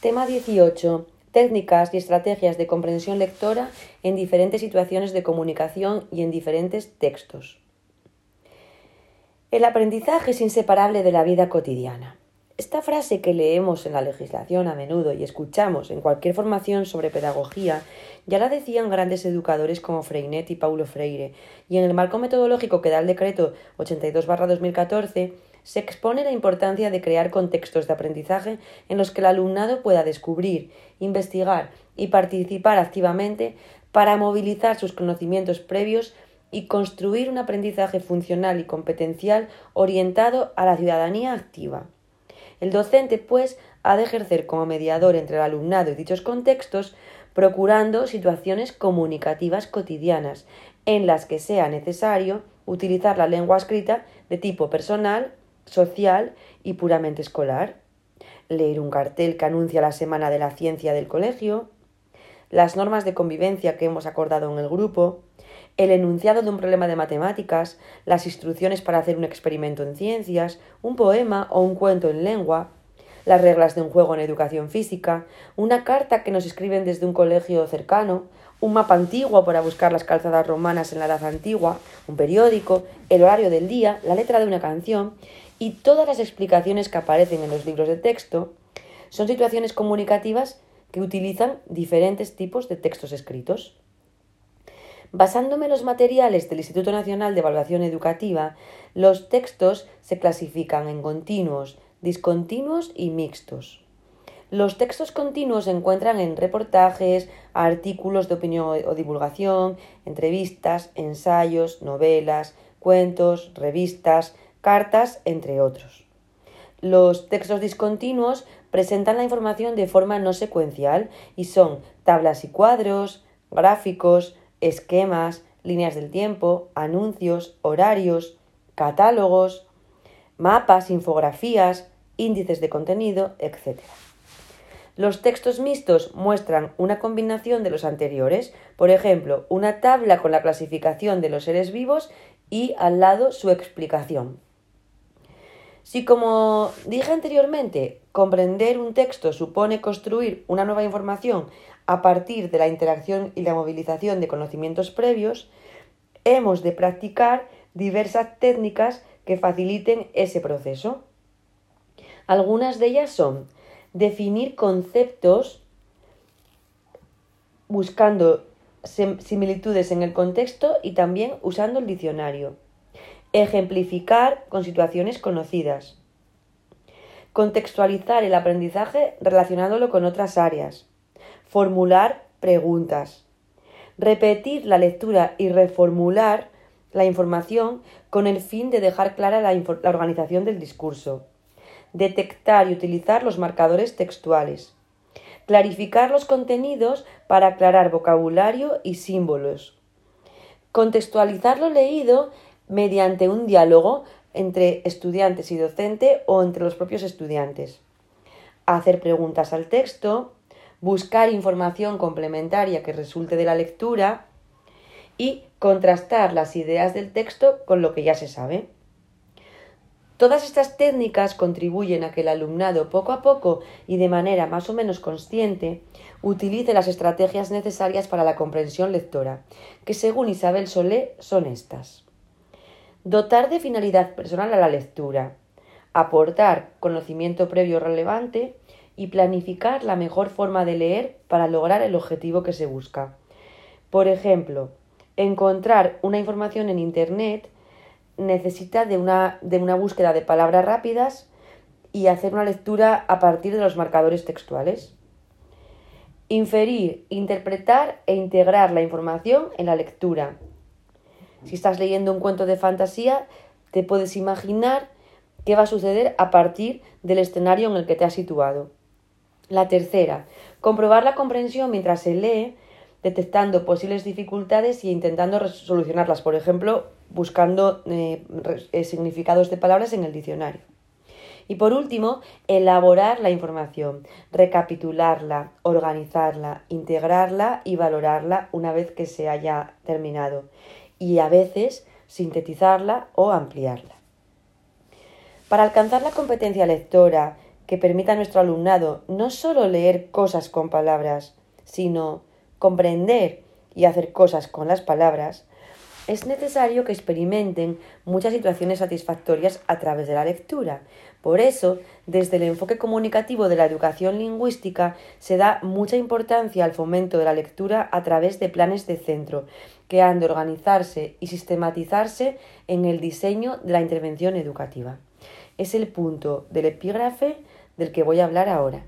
Tema 18. Técnicas y estrategias de comprensión lectora en diferentes situaciones de comunicación y en diferentes textos. El aprendizaje es inseparable de la vida cotidiana. Esta frase que leemos en la legislación a menudo y escuchamos en cualquier formación sobre pedagogía ya la decían grandes educadores como Freinet y Paulo Freire, y en el marco metodológico que da el decreto 82-2014 se expone la importancia de crear contextos de aprendizaje en los que el alumnado pueda descubrir, investigar y participar activamente para movilizar sus conocimientos previos y construir un aprendizaje funcional y competencial orientado a la ciudadanía activa. El docente, pues, ha de ejercer como mediador entre el alumnado y dichos contextos, procurando situaciones comunicativas cotidianas en las que sea necesario utilizar la lengua escrita de tipo personal social y puramente escolar, leer un cartel que anuncia la Semana de la Ciencia del colegio, las normas de convivencia que hemos acordado en el grupo, el enunciado de un problema de matemáticas, las instrucciones para hacer un experimento en ciencias, un poema o un cuento en lengua, las reglas de un juego en educación física, una carta que nos escriben desde un colegio cercano, un mapa antiguo para buscar las calzadas romanas en la edad antigua, un periódico, el horario del día, la letra de una canción y todas las explicaciones que aparecen en los libros de texto son situaciones comunicativas que utilizan diferentes tipos de textos escritos. Basándome en los materiales del Instituto Nacional de Evaluación Educativa, los textos se clasifican en continuos, discontinuos y mixtos. Los textos continuos se encuentran en reportajes, artículos de opinión o divulgación, entrevistas, ensayos, novelas, cuentos, revistas, cartas, entre otros. Los textos discontinuos presentan la información de forma no secuencial y son tablas y cuadros, gráficos, esquemas, líneas del tiempo, anuncios, horarios, catálogos, mapas, infografías, índices de contenido, etc. Los textos mixtos muestran una combinación de los anteriores, por ejemplo, una tabla con la clasificación de los seres vivos y al lado su explicación. Si, como dije anteriormente, comprender un texto supone construir una nueva información a partir de la interacción y la movilización de conocimientos previos, hemos de practicar diversas técnicas que faciliten ese proceso. Algunas de ellas son definir conceptos buscando similitudes en el contexto y también usando el diccionario Ejemplificar con situaciones conocidas. Contextualizar el aprendizaje relacionándolo con otras áreas. Formular preguntas. Repetir la lectura y reformular la información con el fin de dejar clara la, organización del discurso. Detectar y utilizar los marcadores textuales. Clarificar los contenidos para aclarar vocabulario y símbolos. Contextualizar lo leído mediante un diálogo entre estudiantes y docente o entre los propios estudiantes. Hacer preguntas al texto, buscar información complementaria que resulte de la lectura y contrastar las ideas del texto con lo que ya se sabe. Todas estas técnicas contribuyen a que el alumnado poco a poco y de manera más o menos consciente utilice las estrategias necesarias para la comprensión lectora, que según Isabel Solé son estas dotar de finalidad personal a la lectura, aportar conocimiento previo relevante y planificar la mejor forma de leer para lograr el objetivo que se busca. Por ejemplo, encontrar una información en Internet necesita de una, de una búsqueda de palabras rápidas y hacer una lectura a partir de los marcadores textuales. Inferir, interpretar e integrar la información en la lectura, si estás leyendo un cuento de fantasía, te puedes imaginar qué va a suceder a partir del escenario en el que te has situado. La tercera, comprobar la comprensión mientras se lee, detectando posibles dificultades e intentando solucionarlas, por ejemplo, buscando eh, eh, significados de palabras en el diccionario. Y por último, elaborar la información, recapitularla, organizarla, integrarla y valorarla una vez que se haya terminado y a veces sintetizarla o ampliarla. Para alcanzar la competencia lectora que permita a nuestro alumnado no solo leer cosas con palabras, sino comprender y hacer cosas con las palabras, es necesario que experimenten muchas situaciones satisfactorias a través de la lectura. Por eso, desde el enfoque comunicativo de la educación lingüística se da mucha importancia al fomento de la lectura a través de planes de centro, que han de organizarse y sistematizarse en el diseño de la intervención educativa. Es el punto del epígrafe del que voy a hablar ahora.